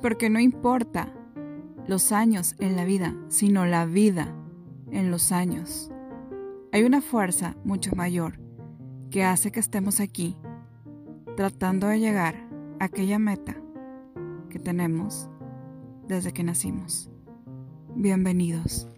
Porque no importa los años en la vida, sino la vida en los años. Hay una fuerza mucho mayor que hace que estemos aquí tratando de llegar a aquella meta que tenemos desde que nacimos. Bienvenidos.